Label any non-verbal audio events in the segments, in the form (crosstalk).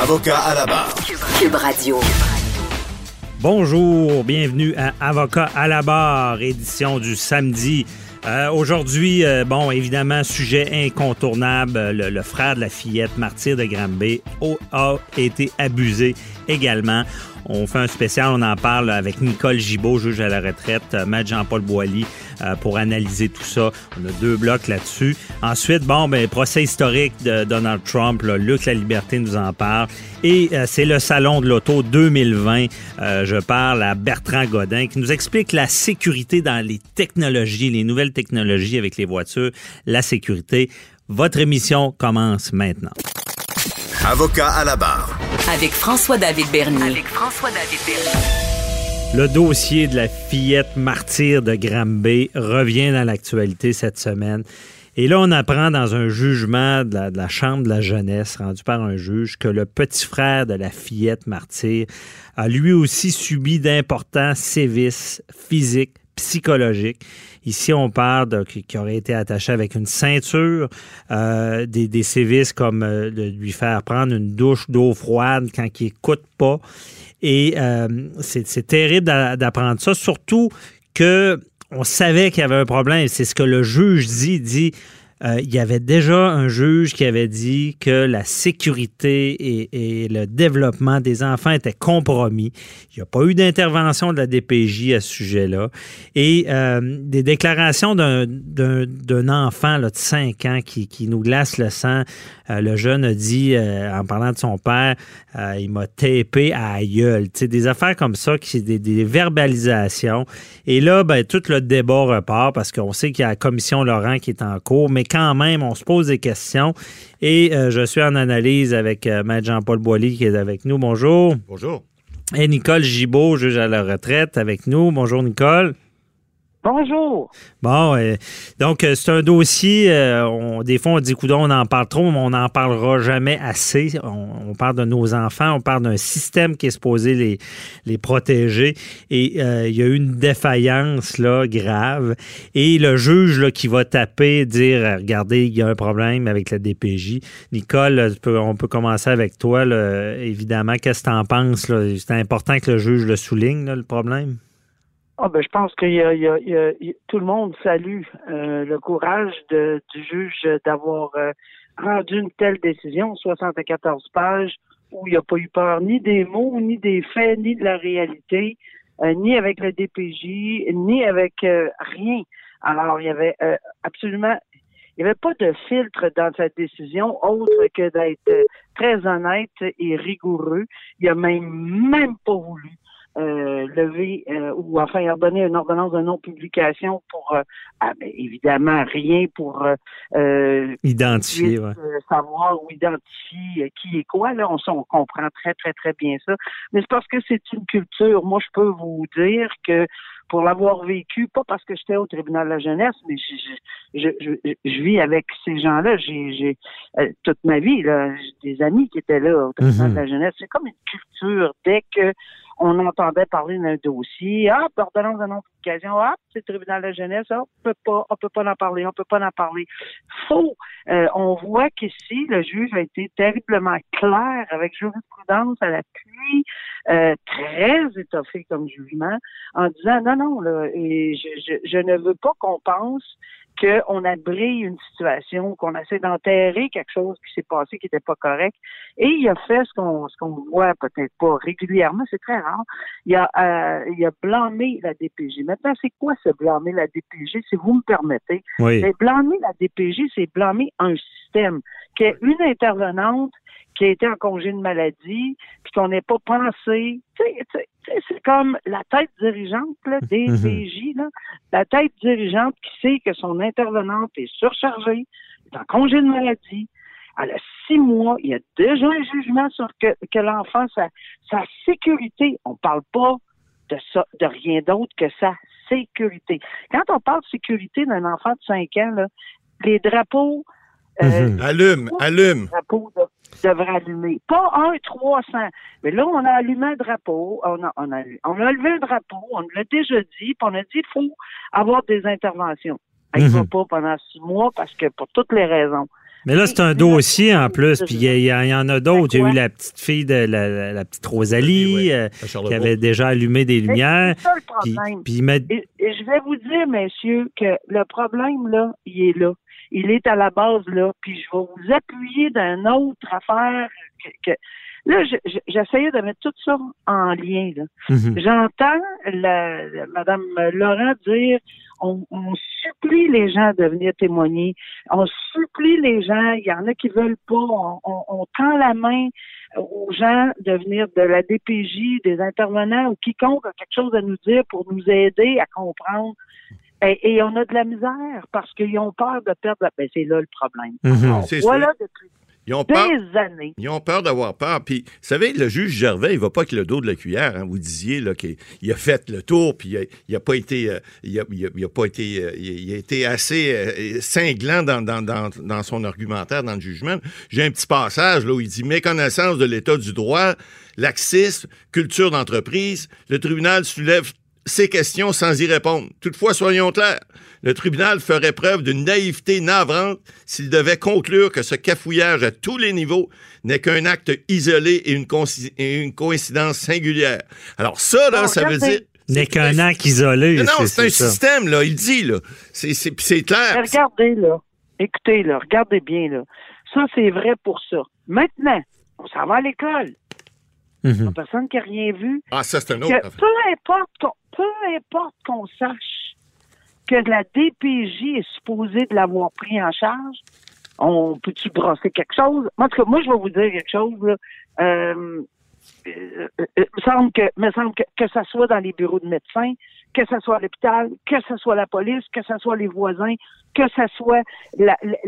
Avocat à la barre. Cube Radio. Bonjour, bienvenue à Avocat à la barre, édition du samedi. Euh, Aujourd'hui, euh, bon, évidemment, sujet incontournable, euh, le, le frère de la fillette martyr de Granby a- été abusé également. On fait un spécial, on en parle avec Nicole Gibault, juge à la retraite, Maître Jean-Paul Boilly, euh, pour analyser tout ça. On a deux blocs là-dessus. Ensuite, bon, ben, procès historique de Donald Trump, là, Luc La Liberté nous en parle. Et euh, c'est le Salon de l'Auto 2020. Euh, je parle à Bertrand Godin qui nous explique la sécurité dans les technologies, les nouvelles technologies avec les voitures, la sécurité. Votre émission commence maintenant. Avocat à la barre. Avec François-David Bernier. Avec François-David Bernier. Le dossier de la fillette martyre de Granby revient dans l'actualité cette semaine. Et là, on apprend dans un jugement de la, de la Chambre de la jeunesse rendu par un juge que le petit frère de la fillette martyre a lui aussi subi d'importants sévices physiques, psychologiques. Ici, on parle de, qui, aurait été attaché avec une ceinture, euh, des, des sévices comme euh, de lui faire prendre une douche d'eau froide quand il écoute pas. Et euh, c'est terrible d'a- d'apprendre ça, surtout que on savait qu'il y avait un problème. C'est ce que le juge dit. Dit euh, il y avait déjà un juge qui avait dit que la sécurité et, le développement des enfants étaient compromis. Il n'y a pas eu d'intervention de la DPJ à ce sujet-là. Et euh, des déclarations d'un- enfant de 5 ans qui, qui nous glace le sang. Euh, le jeune a dit, euh, en parlant de son père, euh, il m'a tapé à la gueule. Tu sais, des affaires comme ça, qui des, des verbalisations. Et là, ben, tout le débat repart parce qu'on sait qu'il y a la commission Laurent qui est en cours, mais quand même, on se pose des questions. Et euh, je suis en analyse avec euh, Maître Jean-Paul Boilly qui est avec nous. Bonjour. Bonjour. Et Nicole Gibault, juge à la retraite, avec nous. Bonjour, Nicole. Bonjour. Bon, euh, donc euh, c'est un dossier, euh, on, des fois on dit, coudon, on en parle trop, mais on n'en parlera jamais assez. On, parle de nos enfants, on parle d'un système qui est supposé les, les protéger. Et il y a eu une défaillance là, grave. Et le juge là, qui va taper, dire, regardez, il y a un problème avec la DPJ. Nicole, on peut commencer avec toi, évidemment. Qu'est-ce que tu en penses? C'est important que le juge le souligne, le problème. Ah ben, je pense que tout le monde salue euh, le courage de- du juge d'avoir euh, rendu une telle décision, 74 pages, où il n'y a pas eu peur ni des mots, ni des faits, ni de la réalité, euh, ni avec le DPJ, ni avec euh, rien. Alors, il y avait euh, absolument il n'y avait pas de filtre dans cette décision autre que d'être euh, très honnête et rigoureux. Il a même même pas voulu euh, lever euh, ou enfin ordonner une ordonnance de non-publication pour euh, ah, ben, évidemment rien pour euh, euh, Identifié, ouais. euh, savoir ou identifier qui est quoi. Là, on, on comprend très, très, très bien ça. Mais c'est parce que c'est une culture. Moi, je peux vous dire que pour l'avoir vécu, pas parce que j'étais au tribunal de la jeunesse, mais je, je, je, je- vis avec ces gens-là. J'ai, j'ai euh, toute ma vie, là, j'ai des amis qui étaient là au tribunal Mhm. de la jeunesse. C'est comme une culture. Dès que on entendait parler d'un dossier, ah, ordonnance de ah, c'est le tribunal de la jeunesse, ah, on peut pas, on peut pas en parler, on peut pas en parler. Faux. Euh, on voit qu'ici, le juge a été terriblement clair avec jurisprudence à l'appui, euh, très étoffé comme jugement, en disant non, non, là, et je, je, je ne veux pas qu'on pense qu'on abrille une situation, qu'on essaie d'enterrer quelque chose qui s'est passé qui n'était pas correct. Et il a fait ce qu'on ce qu'on voit peut-être pas régulièrement, c'est très rare. Il a euh, il a blâmé la DPJ. Maintenant, c'est quoi ce blâmer la DPJ, si vous me permettez? Oui. Mais blâmer la DPJ, c'est blâmer un système qui est une intervenante qui a été en congé de maladie, puis qu'on n'ait pas pensé. C'est comme la tête dirigeante là, des Mhm. PJ, là, la tête dirigeante qui sait que son intervenante est surchargée, est en congé de maladie. à la six mois, il y a déjà un jugement sur que, que l'enfant, sa, sa sécurité, on parle pas de ça, de rien d'autre que sa sécurité. Quand on parle de sécurité d'un enfant de 5 ans, là, les drapeaux, euh, Mhm. Allume, allume. les drapeaux de- devraient allumer. Pas un 300. Mais là, on a allumé un drapeau, on a, on a, on a levé un drapeau, on l'a déjà dit, puis on a dit qu'il faut avoir des interventions. Il ne va pas pendant six mois parce que pour toutes les raisons. Mais là, c'est un dossier en plus, puis il y, en a d'autres. Il y a eu la petite fille de la, la- la petite Rosalie Oui, euh, qui avait déjà allumé des lumières. C'est ça le problème. puis Et, et je vais vous dire, messieurs, que le problème, là, il est là. Il est à la base, là. Puis je vais vous appuyer d'une autre affaire. Que, que- Là, je- je- j'essayais de mettre tout ça en lien. Là. Mhm. J'entends la, la- Madame Laurent dire on, on supplie les gens de venir témoigner. On supplie les gens. Il y en a qui veulent pas. On, on- on tend la main aux gens de venir de la DPJ, des intervenants ou quiconque a quelque chose à nous dire pour nous aider à comprendre. Et, et on a de la misère parce qu'ils ont peur de perdre. la- Ben, c'est là le problème. Mhm. Alors, C'est voilà depuis Ils ont peur. des années. Ils ont peur d'avoir peur. Puis, vous savez, le juge Gervais, il va pas avec le dos de la cuillère. hein. Vous disiez là, qu'il il a fait le tour, puis il a, il a pas été, euh, il a, il a- il a pas été, euh, il il a été assez euh, cinglant dans, dans, dans, dans son argumentaire, dans le jugement. J'ai un petit passage là où il dit méconnaissance de l'état du droit, laxisme, culture d'entreprise. Le tribunal soulève ces questions sans y répondre. Toutefois, soyons clairs, le tribunal ferait preuve d'une naïveté navrante s'il devait conclure que ce cafouillage à tous les niveaux n'est qu'un acte isolé et une, conci- et une coïncidence singulière. Alors ça, là, Bon, ça veut dire... N'est qu'un acte isolé. Non, non, c'est un ça. système, là, il dit, là. C'est- C'est puis c'est clair. Mais regardez, là. Écoutez, là. Regardez bien, là. Ça, c'est vrai pour ça. Maintenant, on s'en va à l'école. A Mhm. personne qui a rien vu. Ah, ça, c'est un autre Que peu importe qu'on, peu importe qu'on sache que la DPJ est supposée de l'avoir pris en charge, on peut-tu brasser quelque chose? En tout cas, moi, je vais vous dire quelque chose, là. Euh, euh, euh, me semble que, me semble que, que ça soit dans les bureaux de médecins, que ce soit à l'hôpital, que ce soit la police, que ce soit les voisins, que ce soit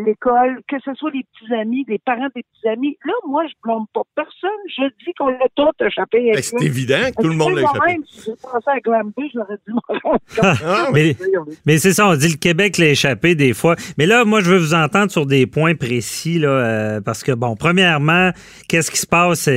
l'école, que ce soit les petits amis, les parents des petits amis. Là, moi, je blâme pas personne. Je dis qu'on l'a tout échappé. Ben, c'est évident que tout le monde l'a échappé. Moi-même, si j'ai passé à j'aurais dû m'en rendre compte. Mais, mais c'est ça, on dit le Québec l'a échappé des fois. Mais là, moi, je veux vous entendre sur des points précis, là, euh, parce que, bon, premièrement, qu'est-ce qui se passe?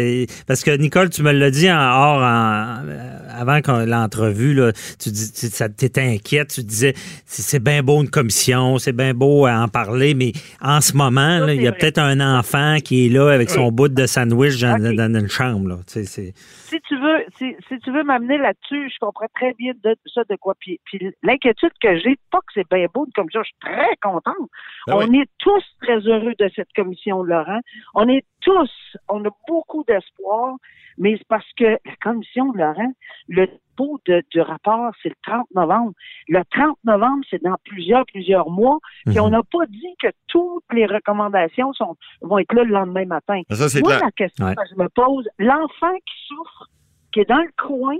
Parce que, Nicole, tu me l'as dit en hors, en- euh, avant l'entrevue, là, tu dis, tu ça t'étais inquiète, tu disais, c'est bien beau une commission, c'est bien beau à en parler, mais en ce moment, là, il y a peut-être un enfant qui est là avec son bout de sandwich dans, une chambre, là. Tu sais, c'est- si tu veux, si, si tu veux m'amener là-dessus, je comprends très bien de, ça de quoi. Puis, puis l'inquiétude que j'ai, pas que c'est bien beau comme ça, je suis très contente. Ben on oui. est tous très heureux de cette commission, Laurent. On est tous, on a beaucoup d'espoir, mais c'est parce que la commission, Laurent, le dépôt de- du rapport, c'est le 30 novembre. Le 30 novembre, c'est dans plusieurs, plusieurs mois. Puis Mhm. on n'a pas dit que toutes les recommandations sont, vont être là le lendemain matin. Ça, Moi, clair. la question Ouais. que je me pose, l'enfant qui souffre, qui est dans le coin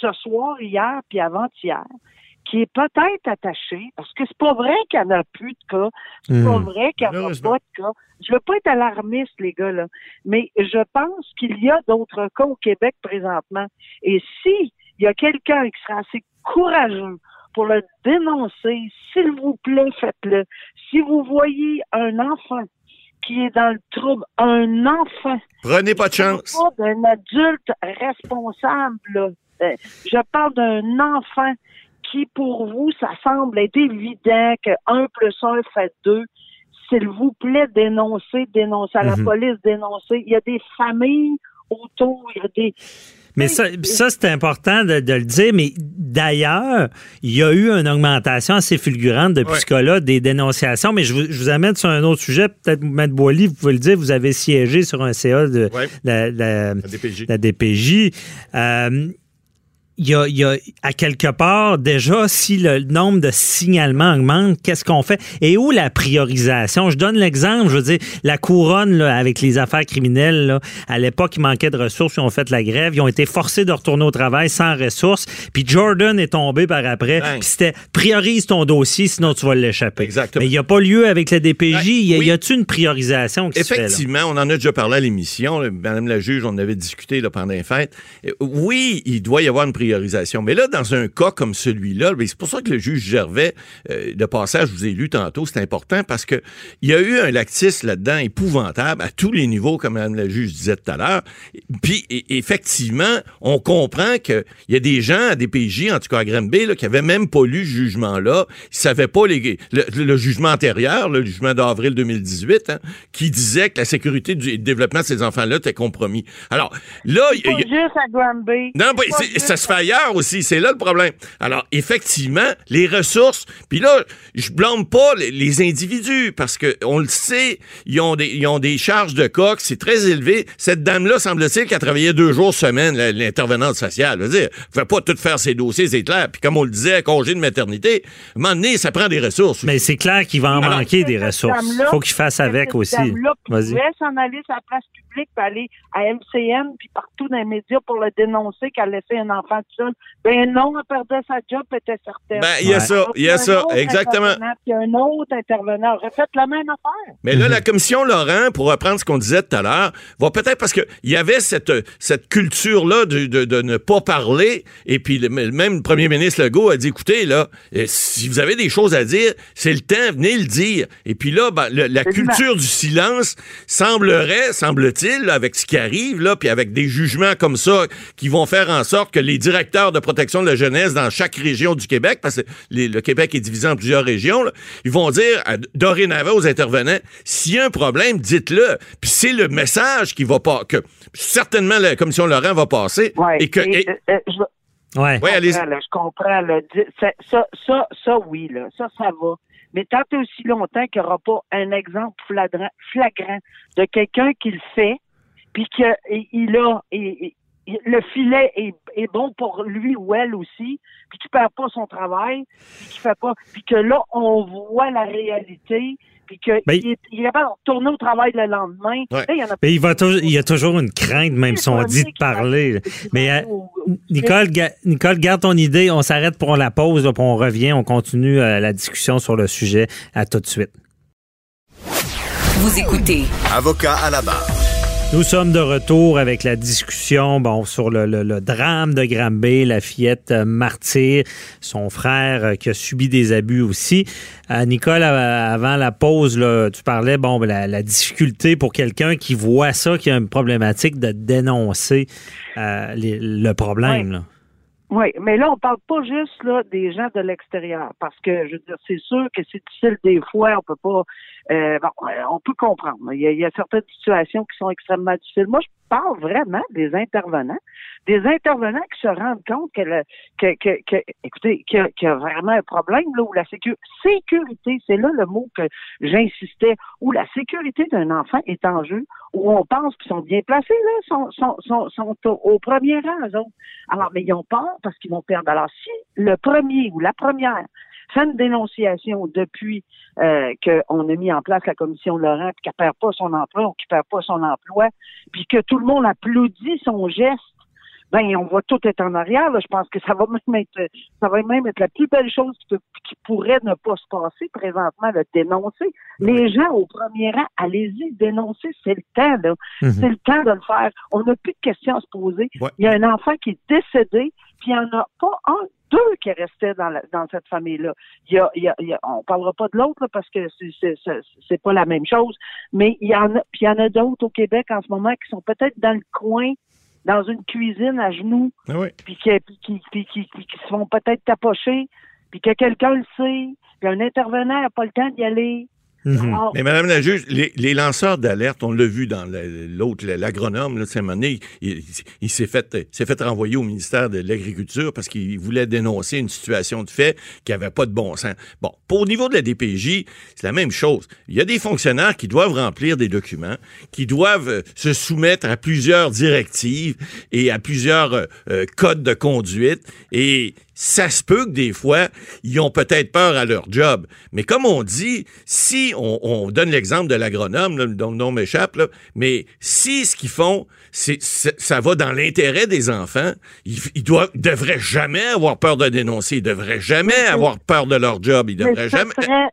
ce soir, hier, puis avant-hier, qui est peut-être attaché, parce que c'est pas vrai qu'il n'y en a plus de cas, c'est pas Hmm. vrai qu'il n'y en a pas de cas. Je veux pas être alarmiste, les gars, là, mais je pense qu'il y a d'autres cas au Québec présentement. Et si il y a quelqu'un qui sera assez courageux pour le dénoncer, s'il vous plaît, faites-le. Si vous voyez un enfant qui est dans le trouble, un enfant Prenez pas de chance. pas d'un adulte responsable. là. Euh, Je parle d'un enfant qui, pour vous, ça semble être évident que 1 plus 1 fait 2. S'il vous plaît, dénoncez, dénoncez à la Mhm. police, dénoncez. Il y a des familles autour, il y a des... Mais ça, ça c'est important de, de le dire. Mais d'ailleurs, il y a eu une augmentation assez fulgurante depuis ce cas-là des dénonciations. Mais je vous, je vous amène sur un autre sujet. Peut-être, M. Boily, vous pouvez le dire, vous avez siégé sur un CA de Ouais. la, la- La DPJ. la DPJ. Euh, il y a, il y a, à quelque part, déjà, si le nombre de signalements augmente, qu'est-ce qu'on fait? Et où la priorisation? Je donne l'exemple, je veux dire, la couronne, là, avec les affaires criminelles, là, à l'époque, il manquait de ressources, ils ont fait la grève, ils ont été forcés de retourner au travail sans ressources, puis Jordan est tombé par après, puis c'était priorise ton dossier, sinon tu vas l'échapper. Exactement. Mais il n'y a pas lieu avec la DPJ, Ben, y a- oui. y a-tu une priorisation qui se fait, là? Effectivement, on en a déjà parlé à l'émission. Madame la juge, on en avait discuté là, pendant les fêtes. Oui, il doit y avoir une priorisation. Mais là, dans un cas comme celui-là, ben, c'est pour ça que le juge Gervais, euh, le passage, je vous ai lu tantôt, c'est important parce que il y a eu un lactisme là-dedans épouvantable à tous les niveaux, comme Madame la juge disait tout à l'heure. Puis, effectivement, on comprend qu'il y a des gens à DPJ, en tout cas à Granby, là, qui avaient même pas lu ce jugement-là. Ils savaient pas les, le, le jugement antérieur, le jugement d'avril 2018, hein, qui disait que la sécurité du développement de ces enfants-là était compromis. Alors, là, il y a- juste à Granby. non, bah, Pas c'est- juste ça se fait ailleurs aussi. C'est là le problème. Alors, effectivement, les ressources. Puis là, je blâme pas les, les individus parce que on le sait, ils ont des, ils ont des charges de coque, c'est très élevé. Cette dame-là, semble-t-il, qui a travaillé deux jours semaine, l'intervenante sociale. Je veux dire, elle fait pas tout faire ses dossiers, c'est clair. Puis comme on le disait, congé de maternité, à un moment donné, ça prend des ressources. Mais c'est clair qu'il va en Alors, manquer des ressources. dame-là, faut qu'il fasse avec aussi. dame-là Vas-y. pouvait s'en aller sur la place publique, puis aller à MCN, puis partout dans les médias pour le dénoncer qu'elle laissait un enfant tout seul. Ben non, elle perdait sa job, elle était certaine. Ben, il y a ça, il y a ça, exactement. Puis un autre intervenant aurait fait la même affaire. Mais là, la commission Laurent, pour reprendre ce qu'on disait tout à l'heure, va peut-être parce qu'il y avait cette, cette culture-là de, de, de ne pas parler. Et puis, le, même le premier ministre Legault a dit écoutez, là, euh, si vous avez des choses à dire, c'est le temps, venez le dire. Et puis là, ben, le- la culture du silence semblerait, semble-t-il, avec ce qui arrive, là, puis avec des jugements comme ça qui vont faire en sorte que les directeurs de protection de la jeunesse dans chaque région du Québec, parce que les- le Québec est divisé en plusieurs régions, là, ils vont dire à- dorénavant aux intervenants, s'il y a un problème, dites-le. Puis c'est le message qui va pas, que certainement la commission Laurent va passer. Ouais. Et que, Et, et- euh, euh, je- Ouais. comprends, là, je comprends. Là, ça, ça, ça, ça, oui, là, ça, ça va. Mais tant et aussi longtemps qu'il n'y aura pas un exemple flagrant, flagrant de quelqu'un qui le fait, puis qu'il a et le filet est, est bon pour lui ou elle aussi, puis qu'il perd pas son travail, puis qu'il fait pas, puis que là on voit la réalité, puis qu'il Ben, est, il est capable de retourner au travail le lendemain. Ouais. Là, il y en a Mais il, va toujours- il y a toujours une crainte, même si on dit de parler. Mais euh, Nicole, ga- Nicole, garde ton idée. On s'arrête pour la pause, là, puis on revient. On continue euh, la discussion sur le sujet. À tout de suite. Vous écoutez Avocat à la barre. Nous sommes de retour avec la discussion bon, sur le, le- le drame de Granby, la fillette euh, martyre, son frère euh, qui a subi des abus aussi. Euh, Nicole, avant la pause, là, tu parlais bon, la, la difficulté pour quelqu'un qui voit ça, qui a une problématique de dénoncer euh, les- le problème. Ouais. là. Oui, mais là, on parle pas juste là des gens de l'extérieur, parce que je veux dire, c'est sûr que c'est difficile des fois, on peut pas euh, bon, euh, on peut comprendre. Il y, a, il y a certaines situations qui sont extrêmement difficiles. Moi, je parle vraiment des intervenants, des intervenants qui se rendent compte que, le, que, que, que écoutez, qu'il y, y a vraiment un problème là où la sécu- sécurité, c'est là le mot que j'insistais, où la sécurité d'un enfant est en jeu, où on pense qu'ils sont bien placés là, sont, sont, sont, sont au, premier rang. Alors, mais ils ont peur parce qu'ils vont perdre. Alors, si le premier ou la première fait une dénonciation depuis euh, qu'on a mis en place la commission Laurent, puis qu'elle perd pas son emploi ou qu'il perd pas son emploi, puis que tout le monde applaudit son geste, ben on va tout être en arrière. là. Je pense que ça va même être ça va même être la plus belle chose qui, peut- qui pourrait ne pas se passer présentement, le dénoncer. Les gens au premier rang, allez-y, dénoncer, c'est le temps, là. Mhm. C'est le temps de le faire. On n'a plus de questions à se poser. Ouais. Il y a un enfant qui est décédé, puis il n'y en a pas un, deux qui restaient dans, la- dans cette famille-là. Il y a, il y a, il y a- on parlera pas de l'autre parce que c'est, pas la même chose, mais il y en a, puis il y en a d'autres au Québec en ce moment qui sont peut-être dans le coin, dans une cuisine à genoux, Ah oui. puis qui, qui, qui, qui se font peut-être tapocher, puis que quelqu'un le sait, puis un intervenant n'a pas le temps d'y aller. Mhm. Alors, Mais Madame la juge, les, les lanceurs d'alerte, on l'a vu dans l'autre, l'agronome, là, de Saint-Monet, il, s'est fait, s'est fait renvoyer au ministère de l'Agriculture parce qu'il voulait dénoncer une situation de fait qui avait pas de bon sens. Bon, pour au niveau de la DPJ, c'est la même chose. Il y a des fonctionnaires qui doivent remplir des documents, qui doivent euh, se soumettre à plusieurs directives et à plusieurs euh, euh, codes de conduite et ça se peut que des fois, ils ont peut-être peur à leur job. Mais comme on dit, si on, on donne l'exemple de l'agronome, dont le nom m'échappe, mais si ce qu'ils font, c'est, ça va dans l'intérêt des enfants, ils, ils doivent, ils devraient jamais avoir peur de dénoncer, ils devraient jamais avoir peur de leur job, ils devraient jamais... serait-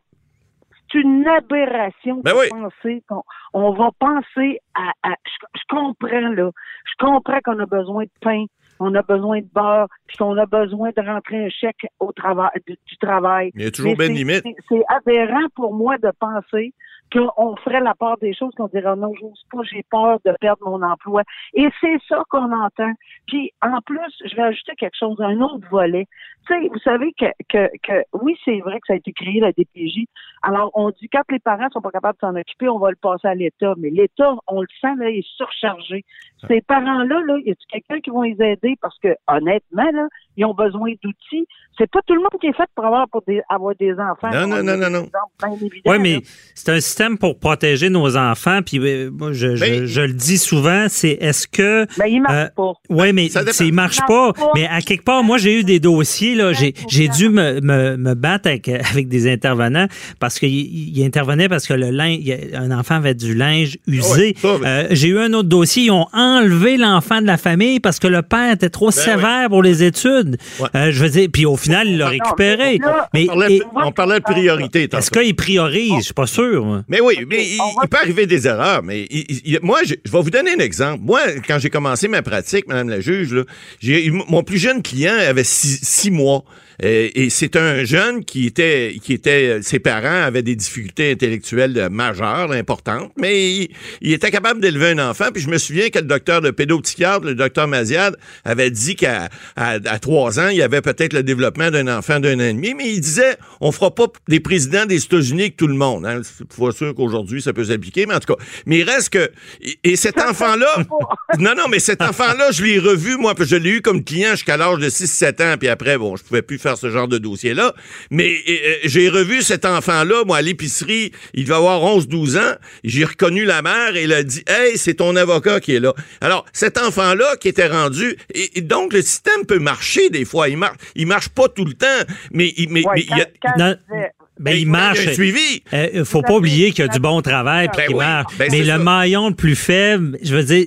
c'est une aberration Ben de oui. penser qu'on on va penser à, à- je, je comprends là, je comprends qu'on a besoin de pain, on a besoin de beurre, puis qu'on a besoin de rentrer un chèque au travail du, du travail. Il y a toujours bien limite. C'est aberrant pour moi de penser qu'on ferait la part des choses, qu'on dirait non, j'ose pas, j'ai peur de perdre mon emploi. Et c'est ça qu'on entend. Puis en plus, je vais ajouter quelque chose, un autre volet. Tu sais, vous savez que, que, que oui, c'est vrai que ça a été créé, la DPJ. Alors, on dit quand les parents sont pas capables de s'en occuper, on va le passer à l'État. Mais l'État, on le sent, là, il est surchargé. Ces parents-là, là, y a quelqu'un qui va les aider? Parce que, honnêtement, là, ils ont besoin d'outils. C'est pas tout le monde qui est fait pour avoir, pour des, avoir des enfants. Non, non, non, non, non. Oui, mais c'est un système pour protéger nos enfants. Puis euh, moi, je, je- Mais- je le dis souvent, c'est est-ce que. Mais il marche Euh, pas. Oui, mais il marche pas. marche pas. Mais à quelque part, moi, j'ai eu des dossiers. là. J'ai j'ai dû me, me, me battre avec, avec des intervenants parce qu'ils ils intervenaient parce que le linge, il y a- un enfant avait du linge usé. Ouais, Euh, j'ai eu un autre dossier. Ils ont enlevé l'enfant de la famille parce que le père était trop sévère pour les études. Ouais. Euh, je veux dire, puis au final, il l'a Non, récupéré. mais là, Mais On parlait, de priorité. est-ce qu'il priorise? Je suis pas sûr. moi. Mais oui, mais il, on va- il peut arriver des erreurs. Mais il- il- il- moi, je, je vais vous donner un exemple. Moi, quand j'ai commencé ma pratique, Madame la juge, là, mon plus jeune client avait six, six mois. Euh, et c'est un jeune qui était, qui était, ses parents avaient des difficultés intellectuelles majeures, importantes, mais il, il était capable d'élever un enfant. Puis je me souviens que le docteur de pédopsychiatre, le docteur Maziad, avait dit qu'à à, à trois ans, il y avait peut-être le développement d'un enfant d'un an et demi, mais il disait, on fera pas des présidents des États-Unis avec tout le monde. Hein. C'est pas sûr qu'aujourd'hui ça peut s'appliquer, mais en tout cas, mais il reste que et, et cet enfant-là, (laughs) non non, mais cet enfant-là, je l'ai revu moi, puis je l'ai eu comme client jusqu'à l'âge de 6-7 ans, puis après bon, je pouvais plus faire ce genre de dossier-là, mais euh, euh, j'ai revu cet enfant-là moi à l'épicerie, il devait avoir 11-12 ans, j'ai reconnu la mère et elle a dit "Hey, c'est ton avocat qui est là." Alors, cet enfant-là qui était rendu et, et donc le système peut marcher des fois, il marche il marche pas tout le temps, mais il mais, Ouais, mais il y a quand- Ben, mais il marche. un suivi. Euh, faut pas oublier qu'il y a du bon travail puis Ben qui oui, marche. ben Mais le ça. maillon le plus faible, je veux dire,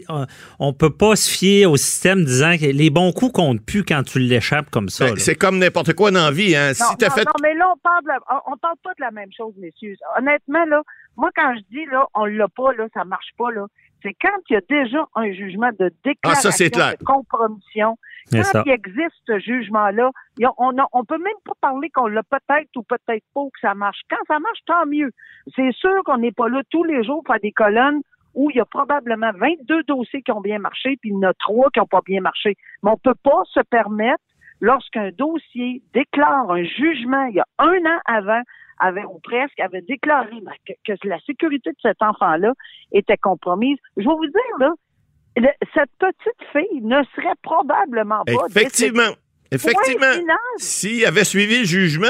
on, peut pas se fier au système disant que les bons coups comptent plus quand tu l'échappes comme ça. Ben, c'est comme n'importe quoi dans la vie. Hein. Non, si non, fait non, mais là, on parle, de la- on, on parle pas de la même chose, messieurs. Honnêtement, là, moi, quand je dis, là, on l'a pas, là, ça marche pas, là, c'est quand il y a déjà un jugement de déclaration Ah, ça, clair. de compromission. Quand ça. il existe ce jugement-là, on, on peut même pas parler qu'on l'a peut-être ou peut-être pas ou que ça marche. Quand ça marche, tant mieux. C'est sûr qu'on n'est pas là tous les jours pour faire des colonnes où il y a probablement 22 dossiers qui ont bien marché, puis il y en a trois qui n'ont pas bien marché. Mais on peut pas se permettre, lorsqu'un dossier déclare un jugement il y a un an avant, avait, ou presque, avait déclaré que, que la sécurité de cet enfant-là était compromise. Je vais vous dire, là, le- cette petite fille ne serait probablement pas Effectivement. Effectivement. S'il avait suivi le jugement,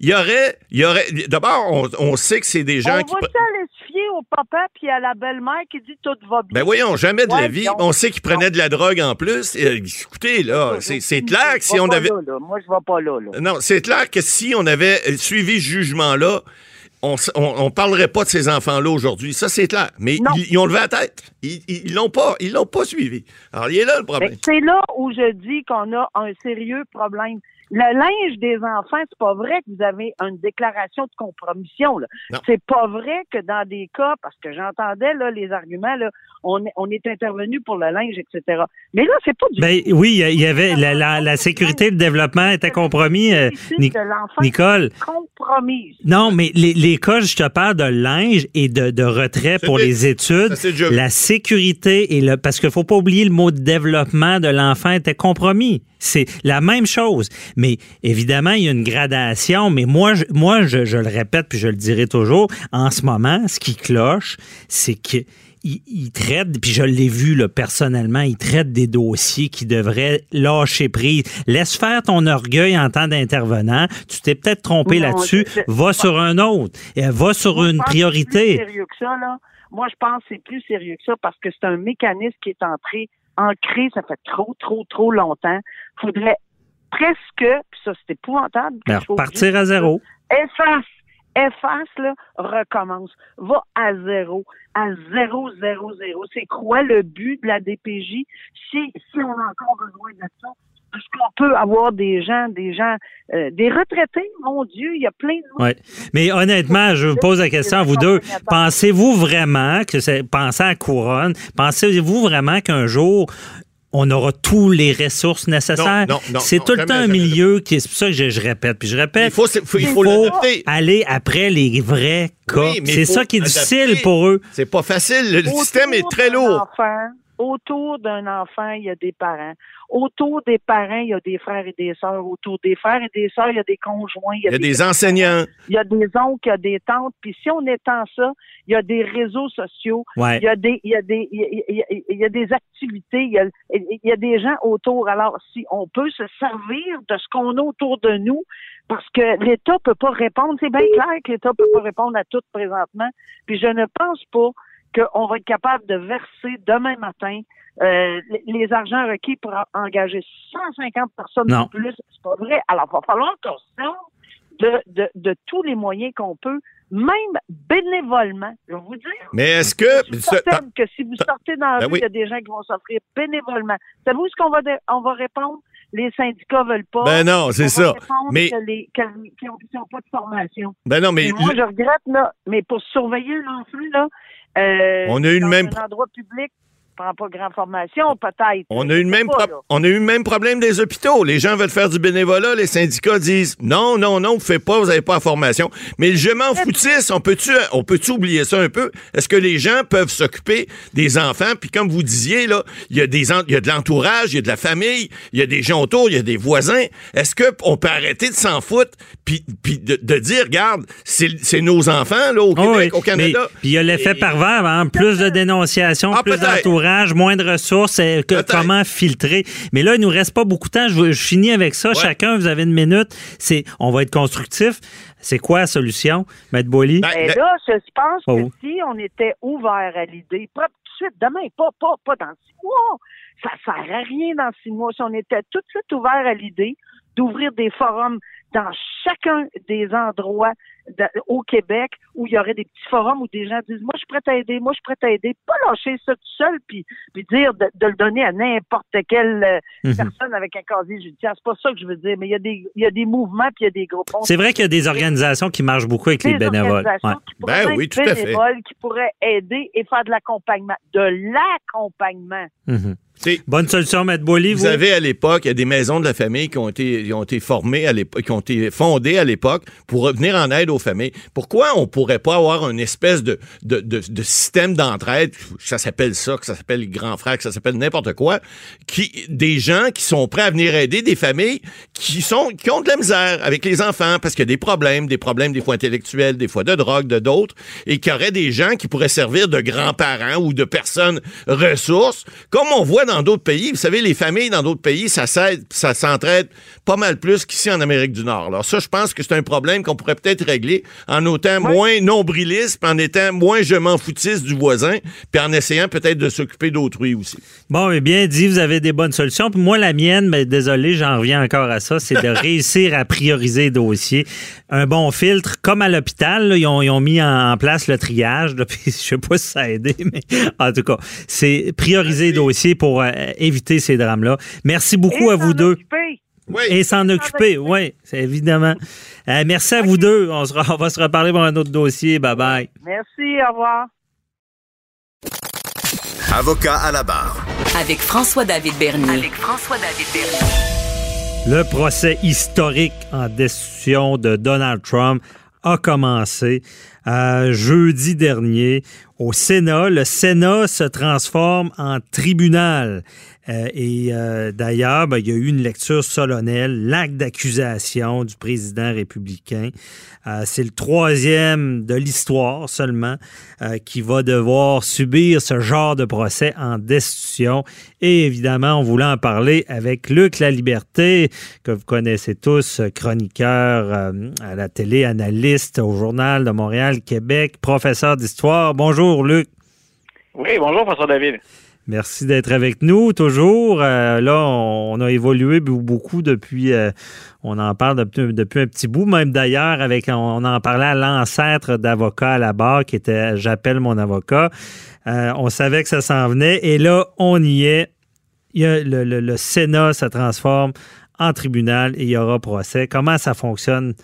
il y aurait. Il y aurait D'abord, on, on sait que c'est des gens On qui. va aller se fier au papa puis à la belle-mère qui dit tout va bien. Ben voyons, jamais de la vie. donc- On sait qu'ils prenaient de la drogue en plus. Euh, écoutez, là, c'est clair que si on avait. Là, là. Moi, je vais pas là. là. Non, c'est clair que si on avait suivi ce jugement-là, on, on parlerait pas de ces enfants-là aujourd'hui. Ça, c'est clair. Mais ils, ils ont levé la tête. Ils l'ont pas. Ils l'ont pas suivi. Alors, il est là le problème. Mais C'est là où je dis qu'on a un sérieux problème. Le linge des enfants, c'est pas vrai que vous avez une déclaration de compromission. C'est pas vrai que dans des cas, parce que j'entendais là les arguments, là, on, est- on est intervenu pour le linge, etc. Mais là, c'est pas du Ben oui, il y avait la, la- la sécurité de développement était compromis, euh, Nicole. compromise. Non, mais les, les cas, je te parle de linge et de, de retrait pour les études. ça. La sécurité et le parce qu'il faut pas oublier le mot de développement de l'enfant était compromis. C'est la même chose. Mais évidemment, il y a une gradation. Mais moi, je, moi, je, je le répète puis je le dirai toujours. En ce moment, ce qui cloche, c'est que il, il traite, puis je l'ai vu là, personnellement, il traite des dossiers qui devraient lâcher prise. Laisse faire ton orgueil en tant d'intervenant. Tu t'es peut-être trompé Non, là-dessus. je- je- Va sur un autre. Va sur Moi, une c'est plus priorité. sérieux que ça, là. Moi, je pense que c'est plus sérieux que ça parce que c'est un mécanisme qui est entré, ancré, ça fait trop, trop, trop longtemps. Faudrait presque, puis ça, c'est épouvantable. obligée à zéro. Efface, efface, là, recommence. Va à zéro, à zéro, zéro, zéro. C'est quoi le but de la DPJ si, si on a encore besoin de ça? Est-ce qu'on peut avoir des gens, des gens, euh, des retraités, mon Dieu, il y a plein de Ouais. Mais honnêtement, je vous pose la question à vous deux. Pensez-vous vraiment que c'est pensez à couronne, pensez-vous vraiment qu'un jour on aura tous les ressources nécessaires? Non, non, non, c'est tout le temps un jamais, milieu qui est c'est pour ça que je, je répète puis je répète. Il faut, il faut, il faut aller après les vrais cas. Oui, c'est ça qui est adapter. difficile pour eux. C'est pas facile. Le Autour système est très d'un lourd. enfant, autour d'un enfant, il y a des parents. Autour des parents, il y a des frères et des sœurs. Autour des frères et des sœurs, il y a des conjoints. Il y a des enseignants. Il y a des oncles, il y a des tantes. Puis si on étend ça, il y a des réseaux sociaux. Ouais. Il y a des, il y a des, il y a des activités. Il y a, il y a des gens autour. Alors, si on peut se servir de ce qu'on a autour de nous, parce que l'État peut pas répondre. C'est bien clair que l'État peut pas répondre à tout présentement. Puis je ne pense pas qu'on va être capable de verser demain matin euh, les- les argents requis pour en- engager 150 personnes Non. de plus. C'est pas vrai. Alors, il va falloir qu'on se serve de, de, de tous les moyens qu'on peut, même bénévolement. Je vais vous dire. Mais est-ce que. Je suis certaine que si vous sortez dans la Ben rue, oui. il y a des gens qui vont s'offrir bénévolement. Savez-vous ce qu'on va, on va répondre? Les syndicats veulent pas. Ben non, c'est ça. répondre Mais- que les, qu'ils n'ont pas de formation. Ben non, mais. Et moi, je regrette, là, mais pour surveiller l'enfant, là, On a eu le dans même un endroit public, prend pas grande formation, peut-être. On a, eu le même sais pas, pro- là. on a eu le même problème des hôpitaux. Les gens veulent faire du bénévolat, les syndicats disent non, non, non, vous faites pas, vous n'avez pas la formation. Mais je m'en foutisse, on peut-tu on peut oublier ça un peu? Est-ce que les gens peuvent s'occuper des enfants? Puis comme vous disiez, là, il y a des en- il y a de l'entourage, il y a de la famille, il y a des gens autour, il y a des voisins. Est-ce que on peut arrêter de s'en foutre puis, puis de, de dire, regarde, c'est nos enfants là, au Oh Québec, oui. au Canada? Puis il y a l'effet pervers, hein? plus de dénonciations, Ah, plus peut-être. D'entourage, moins de ressources, et que- Peut-être. comment filtrer. Mais là, il nous reste pas beaucoup de temps. Je, je finis avec ça. Ouais. Chacun, vous avez une minute. C'est, on va être constructif. C'est quoi la solution, Maître Boily? Ben, Mais le- là, je pense Oh. que si on était ouvert à l'idée, pas tout de suite, demain, pas, pas, pas dans six mois, ça sert à rien dans six mois. Si on était tout de suite ouvert à l'idée d'ouvrir des forums dans chacun des endroits au Québec où il y aurait des petits forums où des gens disent moi je suis prêt à aider, moi je suis prêt à aider, pas lâcher ça tout seul puis, puis dire de, de le donner à n'importe quelle euh, Mhm. personne avec un casier judiciaire. C'est pas ça que je veux dire, mais il y a des il y a des mouvements puis il y a des groupes. C'est vrai qu'il y a des organisations qui marchent beaucoup avec les bénévoles. organisations Ouais. Ben oui, tout à fait. bénévoles, qui pourraient aider et faire de l'accompagnement. De l'accompagnement. Mhm. c'est- Bonne solution, Maître Boily, vous? Vous? avez à l'époque, il y a des maisons de la famille qui ont été, qui ont été formées à l'époque, qui ont été fondées à l'époque pour venir en aide aux familles. Pourquoi on pourrait pas avoir une espèce de, de, de, système d'entraide, ça s'appelle ça, que ça s'appelle les grands frères, que ça s'appelle n'importe quoi, qui, des gens qui sont prêts à venir aider des familles qui sont, qui ont de la misère avec les enfants parce qu'il y a des problèmes, des problèmes des fois intellectuels, des fois de drogue, de d'autres, et qu'il y aurait des gens qui pourraient servir de grands-parents ou de personnes ressources, comme on voit dans d'autres pays. Vous savez, les familles dans d'autres pays, ça ça s'entraide pas mal plus qu'ici en Amérique du Nord. Alors ça, je pense que c'est un problème qu'on pourrait peut-être régler en étant moins nombriliste, puis en étant moins je m'en foutiste du voisin, puis en essayant peut-être de s'occuper d'autrui aussi. Bon, mais bien dit, vous avez des bonnes solutions. Puis moi, la mienne, mais désolé, j'en reviens encore à ça, c'est de (laughs) réussir à prioriser les dossiers. Un bon filtre, comme à l'hôpital, là, ils, ont, ils ont mis en, place le triage. Là, (laughs) puis je sais pas si ça a aidé, mais en tout cas, c'est prioriser les dossiers pour euh, éviter ces drames-là. Merci beaucoup Et à vous deux. occuper. Oui. Et s'en occuper, oui, c'est évidemment. Euh, merci à vous deux. On, sera- on va se reparler pour un autre dossier. Bye bye. Merci, au revoir. Avocat à la barre. Avec François-David Bernier. Avec François-David Bernier. Le procès historique en destitution de Donald Trump a commencé. euh, jeudi dernier au Sénat. Le Sénat se transforme en tribunal. Euh, et euh, d'ailleurs, ben, il y a eu une lecture solennelle, l'acte d'accusation du président républicain. Euh, c'est le troisième de l'histoire seulement qui va devoir subir ce genre de procès en destitution. Et évidemment, on voulait en parler avec Luc La Liberté, que vous connaissez tous, chroniqueur à la télé, analyste au Journal de Montréal, Québec, professeur d'histoire. Bonjour, Luc. Oui, bonjour, François David. Merci d'être avec nous toujours. Euh, là, on, a évolué beaucoup depuis. Euh, on en parle depuis, un petit bout, même d'ailleurs, avec on, en parlait à l'ancêtre d'avocat à la barre qui était J'appelle mon avocat. Euh, on savait que ça s'en venait et là, on y est. Il y a le, le, Sénat se transforme en tribunal et il y aura procès. Comment ça fonctionne?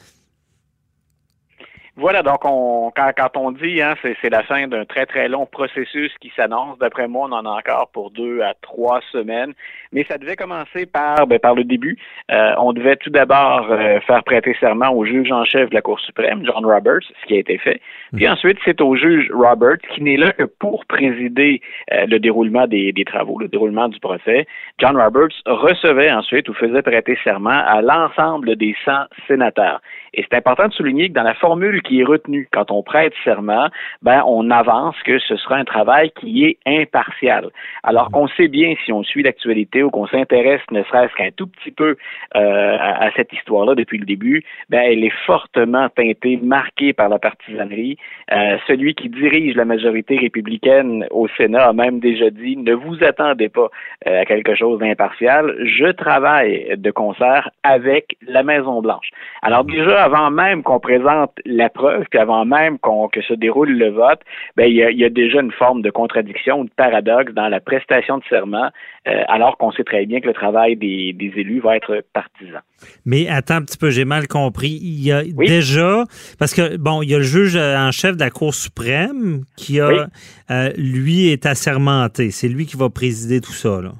Voilà, donc on, quand, quand on dit hein, c'est la fin d'un très très long processus qui s'annonce, d'après moi, on en a encore pour deux à trois semaines, mais ça devait commencer par ben, par le début. Euh, on devait tout d'abord euh, faire prêter serment au juge en chef de la Cour suprême, John Roberts, ce qui a été fait. Puis mhm. ensuite, c'est au juge Roberts qui n'est là que pour présider euh, le déroulement des, des travaux, le déroulement du procès. John Roberts recevait ensuite ou faisait prêter serment à l'ensemble des 100 sénateurs. Et c'est important de souligner que dans la formule qui est retenue quand on prête serment, ben on avance que ce sera un travail qui est impartial. Alors qu'on sait bien si on suit l'actualité ou qu'on s'intéresse ne serait-ce qu'un tout petit peu euh, à, cette histoire-là depuis le début, ben elle est fortement teintée, marquée par la partisanerie. Euh, celui qui dirige la majorité républicaine au Sénat a même déjà dit ne vous attendez pas euh, à quelque chose d'impartial. Je travaille de concert avec la Maison Blanche. Alors déjà avant même qu'on présente la preuve, puis avant même qu'on, que se déroule le vote, ben, il, y a, déjà une forme de contradiction ou de paradoxe dans la prestation de serment, euh, alors qu'on sait très bien que le travail des, élus va être partisan. Mais attends un petit peu, j'ai mal compris. Il y a déjà, parce que, bon, il y a le juge en chef de la Cour suprême qui a, euh, lui, est assermenté. C'est lui qui va présider tout ça, là.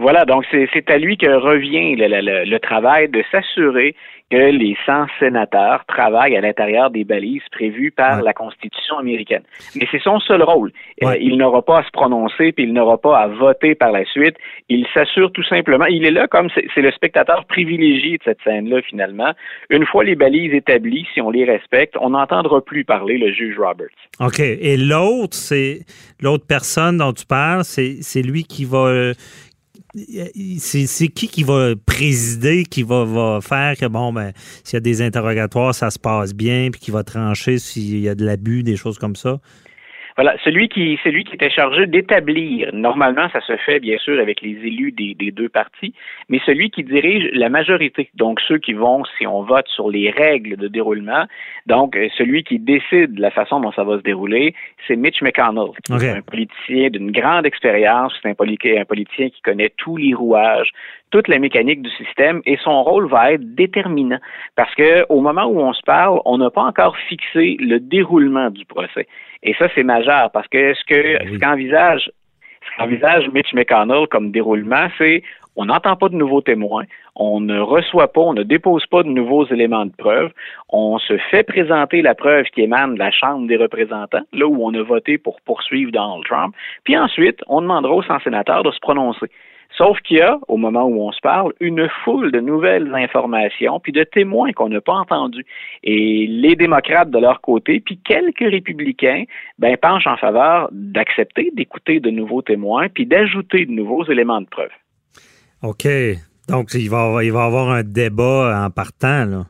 Voilà, donc c'est à lui que revient le travail de s'assurer que les 100 sénateurs travaillent à l'intérieur des balises prévues par la Constitution américaine. Mais c'est son seul rôle. Euh, il n'aura pas à se prononcer, puis il n'aura pas à voter par la suite. Il s'assure tout simplement, il est là comme c'est le spectateur privilégié de cette scène-là, finalement. Une fois les balises établies, si on les respecte, on n'entendra plus parler le juge Roberts. OK. Et l'autre, c'est l'autre personne dont tu parles, c'est lui qui va c'est qui qui va présider, qui va, faire que, bon, ben, s'il y a des interrogatoires, ça se passe bien, puis qui va trancher s'il y a de l'abus, des choses comme ça? Voilà, celui qui, celui qui était chargé d'établir, normalement, ça se fait bien sûr avec les élus des, des, deux partis, mais celui qui dirige la majorité, donc ceux qui vont, si on vote sur les règles de déroulement, donc euh, celui qui décide la façon dont ça va se dérouler, c'est Mitch McConnell, qui est un politicien d'une grande expérience, c'est un, un politicien qui connaît tous les rouages, toute la mécanique du système et son rôle va être déterminant parce que au moment où on se parle, on n'a pas encore fixé le déroulement du procès. Et ça, c'est majeur parce que ce que ben ce qu'envisage ce qu'envisage Mitch McConnell comme déroulement, c'est on n'entend pas de nouveaux témoins, on ne reçoit pas, on ne dépose pas de nouveaux éléments de preuve, on se fait présenter la preuve qui émane de la Chambre des représentants, là où on a voté pour poursuivre Donald Trump, puis ensuite, on demandera aux 100 sénateurs de se prononcer. Sauf qu'il y a, au moment où on se parle, une foule de nouvelles informations, puis de témoins qu'on n'a pas entendus. Et les démocrates de leur côté, puis quelques républicains, ben, penchent en faveur d'accepter d'écouter de nouveaux témoins, puis d'ajouter de nouveaux éléments de preuve. OK. Donc, il va, il va y avoir un débat en partant, là.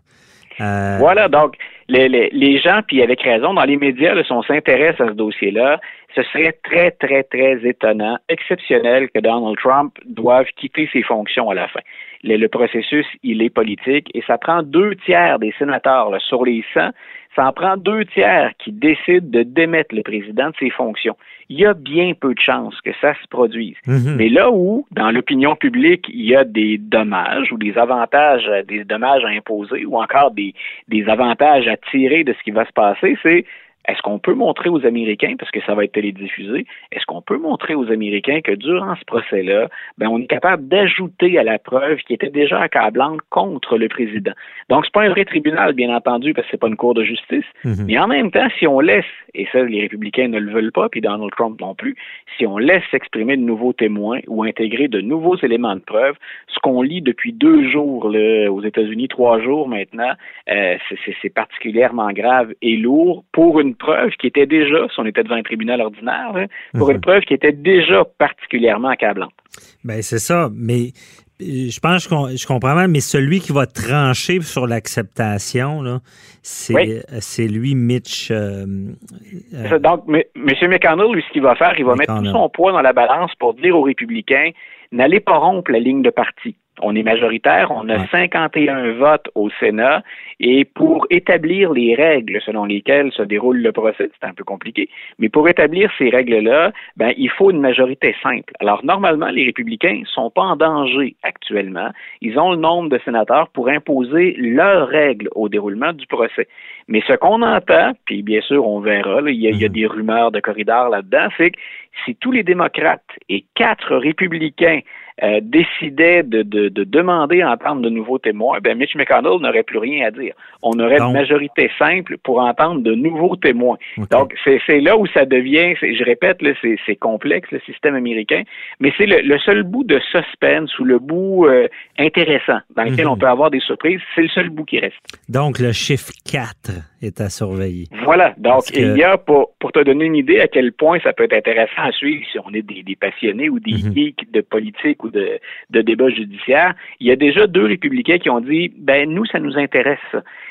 Euh, voilà, donc les, gens, puis avec raison, dans les médias, là, si on s'intéresse à ce dossier-là, ce serait très, très, très étonnant, exceptionnel que Donald Trump doive quitter ses fonctions à la fin. Le, processus, il est politique et ça prend deux tiers des sénateurs sur les 100. Ça en prend deux tiers qui décident de démettre le président de ses fonctions. Il y a bien peu de chances que ça se produise. Mhm. Mais là où, dans l'opinion publique, il y a des dommages ou des avantages, des dommages à imposer ou encore des, des avantages à tirer de ce qui va se passer, c'est est-ce qu'on peut montrer aux Américains, parce que ça va être télédiffusé, est-ce qu'on peut montrer aux Américains que durant ce procès-là, ben, on est capable d'ajouter à la preuve qui était déjà accablante contre le président? Donc, c'est pas un vrai tribunal, bien entendu, parce que c'est pas une cour de justice. Mhm. Mais en même temps, si on laisse, et ça, les républicains ne le veulent pas, puis Donald Trump non plus, si on laisse s'exprimer de nouveaux témoins ou intégrer de nouveaux éléments de preuve, ce qu'on lit depuis deux jours là, aux États-Unis, trois jours maintenant, euh, c'est particulièrement grave et lourd pour une preuve qui était déjà, si on était devant un tribunal ordinaire, là, pour Mhm. une preuve qui était déjà particulièrement accablante. Ben c'est ça, mais euh, je pense que je com- je comprends mal, mais celui qui va trancher sur l'acceptation, là, c'est Oui. euh, c'est lui, Mitch. euh, euh, Donc, M. McConnell, lui, ce qu'il va faire, il va mettre tout son poids dans la balance pour dire aux républicains, n'allez pas rompre la ligne de parti. On est majoritaire, on a Ouais. 51 votes au Sénat, et pour établir les règles selon lesquelles se déroule le procès, c'est un peu compliqué, mais pour établir ces règles-là, ben, il faut une majorité simple. Alors, normalement, les républicains sont pas en danger actuellement. Ils ont le nombre de sénateurs pour imposer leurs règles au déroulement du procès. Mais ce qu'on entend, puis bien sûr, on verra, il, y a, il y a des rumeurs de corridors là-dedans, c'est que si tous les démocrates et quatre républicains euh, décidaient de, de, de demander à entendre de nouveaux témoins, ben Mitch McConnell n'aurait plus rien à dire. On aurait Donc- une majorité simple pour entendre de nouveaux témoins. Donc, c'est c'est là où ça devient, c'est- je répète, là, c'est c'est complexe, le système américain, mais c'est le, le seul bout de suspense ou le bout euh, intéressant dans lequel Mhm. on peut avoir des surprises, c'est le seul bout qui reste. donc, le chiffre 4 est à surveiller. Voilà. Donc, que- il y a, pour, pour te donner une idée à quel point ça peut être intéressant à suivre si on est des, des passionnés ou des Mhm. geeks de politique ou de, de débat judiciaire, il y a déjà deux républicains qui ont dit, ben, nous, ça nous intéresse.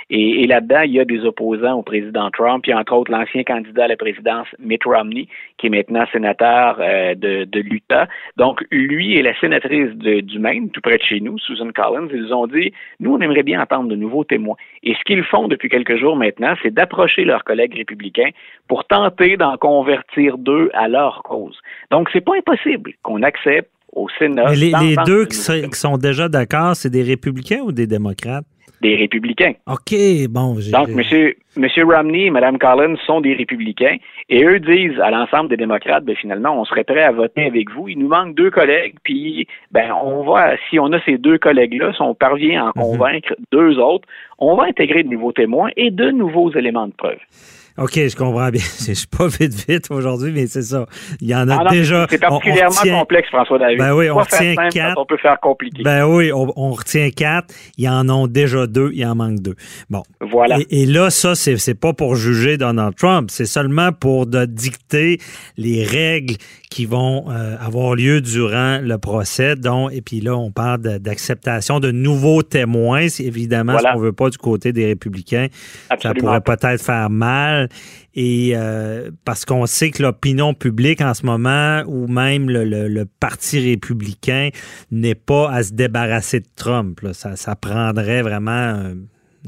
Et, et là-dedans, il y a des opposants au président Trump. A entre autres l'ancien candidat à la présidence, Mitt Romney, qui est maintenant sénateur euh, de, l'Utah. Donc, lui et la sénatrice du Maine, tout près de chez nous, Susan Collins, ils ont dit, nous, on aimerait bien entendre de nouveaux témoins. Et ce qu'ils font depuis quelques jours maintenant, c'est d'approcher leurs collègues républicains pour tenter d'en convertir deux à leur cause. Donc, c'est pas impossible qu'on accepte au Sénat Mais les, deux de qui, sont- qui sont déjà d'accord, c'est des républicains ou des démocrates? des républicains. OK, bon. Donc, M. Monsieur Romney et Mme Collins sont des républicains et eux disent à l'ensemble des démocrates, ben, finalement, on serait prêt à voter avec vous. Il nous manque deux collègues, puis ben, on va, si on a ces deux collègues-là, si on parvient à en convaincre deux autres, on va intégrer de nouveaux témoins et de nouveaux éléments de preuve. OK, je comprends bien. (laughs) Je suis pas vite vite aujourd'hui, mais c'est ça. Il y en a Ah non, déjà. C'est on- on particulièrement retient- complexe, François David. Ben oui, on retient simple quatre. on peut faire compliqué. Ben oui, on, on retient quatre. Il y en ont déjà deux. Il en manque deux. Bon. voilà. Et, et là, ça, c'est c'est pas pour juger Donald Trump. C'est seulement pour de dicter les règles qui vont euh, avoir lieu durant le procès. Donc, et puis là, on parle d'acceptation de, nouveaux témoins. C'est évidemment Voilà. ce qu'on veut pas du côté des républicains. Ça Absolument. pourrait peut-être faire mal. Et euh, parce qu'on sait que l'opinion publique en ce moment, ou même le, le- le Parti républicain, n'est pas à se débarrasser de Trump. là. Ça, ça prendrait vraiment un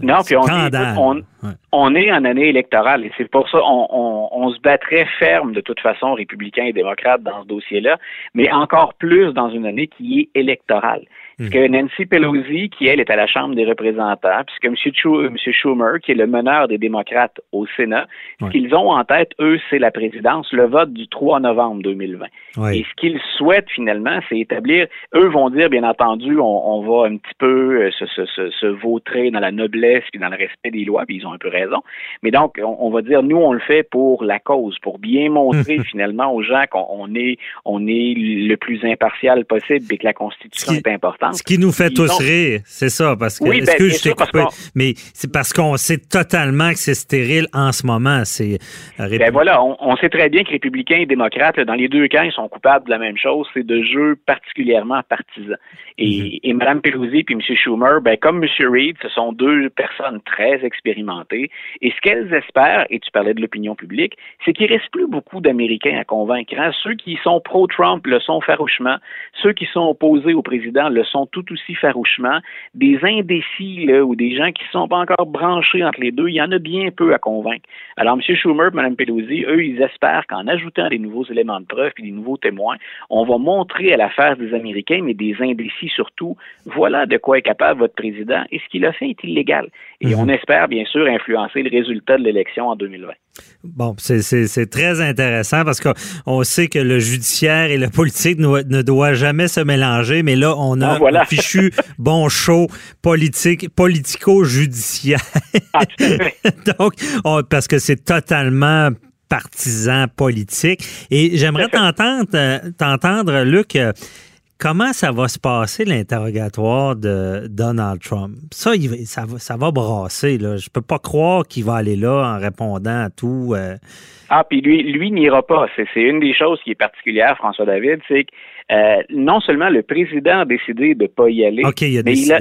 Non, puis on est- scandale. on- Ouais. on est en année électorale et c'est pour ça on, on, on se battrait ferme de toute façon, républicains et démocrates, dans ce dossier-là, mais encore plus dans une année qui est électorale. Parce que Nancy Pelosi, qui elle est à la Chambre des représentants, puisque M. Schu- M. Schumer, qui est le meneur des démocrates au Sénat, Ouais. ce qu'ils ont en tête, eux, c'est la présidence, le vote du 3 novembre 2020. Oui. Et ce qu'ils souhaitent finalement, c'est établir. Eux vont dire, bien entendu, on, on va un petit peu euh, se, se, se, se vautrer dans la noblesse puis dans le respect des lois, puis ils ont un peu raison. Mais donc, on, on va dire, nous, on le fait pour la cause, pour bien montrer finalement aux gens qu'on on est, on est le plus impartial possible et que la Constitution qui- est importante. Ce qui nous fait Ils tous ont- rire, c'est ça, parce que, Oui, ben, je t'ai coupé, mais c'est parce qu'on sait totalement que c'est stérile en ce moment. C'est euh, Ben voilà, on, on sait très bien que républicains et démocrates, là, dans les deux camps, ils sont coupables de la même chose, c'est de jeux particulièrement partisans. Et, et Mme Pelosi puis M. Schumer, ben, comme M. Reid, ce sont deux personnes très expérimentées. Et ce qu'elles espèrent, et tu parlais de l'opinion publique, c'est qu'il reste plus beaucoup d'Américains à convaincre. hein. Ceux qui sont pro-Trump le sont farouchement. Ceux qui sont opposés au président le sont tout aussi farouchement. Des indécis là, ou des gens qui ne sont pas encore branchés entre les deux, il y en a bien peu à convaincre. Alors, M. Schumer Mme Pelosi, eux, ils espèrent qu'en ajoutant des nouveaux éléments de preuve et des nouveaux témoins, on va montrer à la face des Américains, mais des indécis surtout, voilà de quoi est capable votre président et ce qu'il a fait est illégal. Et Mhm. on espère, bien sûr, influencer le résultat de l'élection en 2020. Bon, c'est très intéressant parce qu'on sait que le judiciaire et le politique ne, ne doivent jamais se mélanger, mais là, on a Ah, un fichu (laughs) bon show politique, politico-judiciaire. Ah. (laughs) Donc, on- parce que c'est totalement partisan politique. Et j'aimerais t'entendre, euh, t'entendre, Luc, euh, comment ça va se passer l'interrogatoire de Donald Trump? Ça, il ça, va, ça va brasser. Là. Je peux pas croire qu'il va aller là en répondant à tout. euh. Ah, puis lui, lui n'ira pas. C'est une des choses qui est particulière, François David, c'est que euh, non seulement le président a décidé de pas y aller, il a mais il a,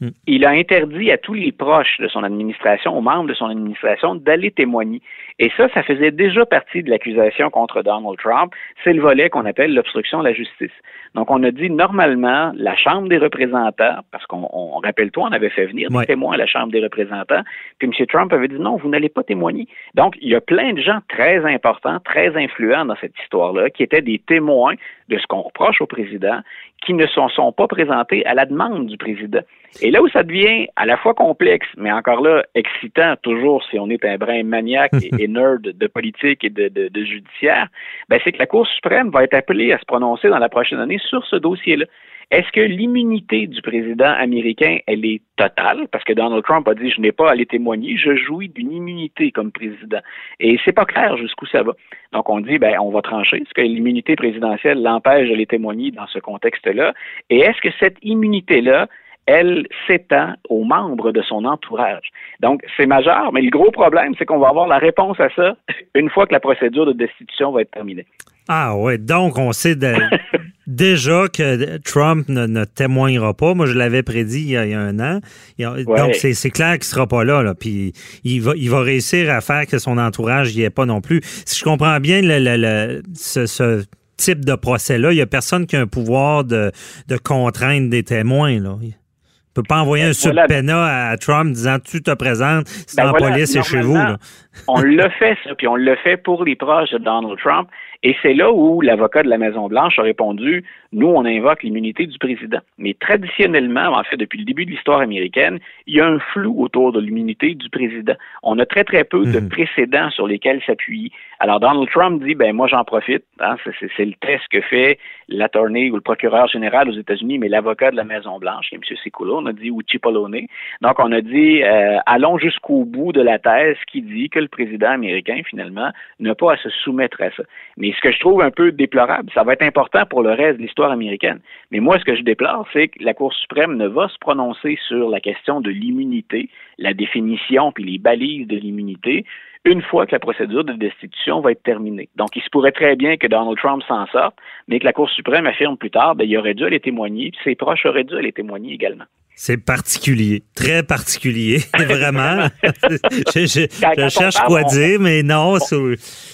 décidé. il a interdit à tous les proches de son administration, aux membres de son administration, d'aller témoigner. Et ça, ça faisait déjà partie de l'accusation contre Donald Trump. C'est le volet qu'on appelle l'obstruction à la justice. Donc, on a dit normalement, la Chambre des représentants, parce qu'on on, rappelle-toi, on avait fait venir des Ouais. témoins à la Chambre des représentants, puis M. Trump avait dit non, vous n'allez pas témoigner. Donc, il y a plein de gens très importants, très influents dans cette histoire-là, qui étaient des témoins de ce qu'on reproche au président, qui ne sont, sont pas présentés à la demande du président. Et là où ça devient à la fois complexe, mais encore là, excitant, toujours si on est un brin maniaque et, (laughs) et nerd de politique et de, de- de judiciaire, ben, c'est que la Cour suprême va être appelée à se prononcer dans la prochaine année sur ce dossier-là. Est-ce que l'immunité du président américain, elle est totale? Parce que Donald Trump a dit, je n'ai pas à aller témoigner, je jouis d'une immunité comme président. Et c'est pas clair jusqu'où ça va. Donc, on dit, ben, on va trancher. Est-ce que l'immunité présidentielle l'empêche d'aller témoigner dans ce contexte-là? Et est-ce que cette immunité-là, elle s'étend aux membres de son entourage? Donc, c'est majeur, mais le gros problème, c'est qu'on va avoir la réponse à ça une fois que la procédure de destitution va être terminée. Ah ouais, donc on sait de- (laughs) déjà que Trump ne, ne témoignera pas. Moi, je l'avais prédit il y, a, il y a un an. Donc, c'est clair qu'il sera pas là. là. Puis il va, il va réussir à faire que son entourage n'y est pas non plus. Si je comprends bien le, le- le- ce, ce type de procès-là, il n'y a personne qui a un pouvoir de, de contraindre des témoins. Là. Il ne peut pas envoyer un Voilà. subpoena à Trump disant tu te présentes, c'est Ben en voilà, police, c'est chez vous. là. On l'a fait, ça, puis on l'a fait pour les proches de Donald Trump. Et c'est là où l'avocat de la Maison-Blanche a répondu nous, on invoque l'immunité du président. Mais traditionnellement, en fait, depuis le début de l'histoire américaine, il y a un flou autour de l'immunité du président. On a très, très peu de Mhm. précédents sur lesquels s'appuyer. Alors, Donald Trump dit ben moi, j'en profite. Hein, c'est- le test que fait l'attorney ou le procureur général aux États-Unis, mais l'avocat de la Maison-Blanche, qui est M. Sikula, on a dit, ou Cipollone. Donc, on a dit, euh, allons jusqu'au bout de la thèse qui dit que le président américain, finalement, n'a pas à se soumettre à ça. Mais ce que je trouve un peu déplorable, ça va être important pour le reste de l'histoire américaine. Mais moi, ce que je déplore, c'est que la Cour suprême ne va se prononcer sur la question de l'immunité, la définition puis les balises de l'immunité, une fois que la procédure de destitution va être terminée. Donc, il se pourrait très bien que Donald Trump s'en sorte, mais que la Cour suprême affirme plus tard, ben, il aurait dû aller témoigner, puis ses proches auraient dû aller témoigner également. C'est particulier, très particulier, (laughs) vraiment. (laughs) je cherche quoi dire, mais non, ça,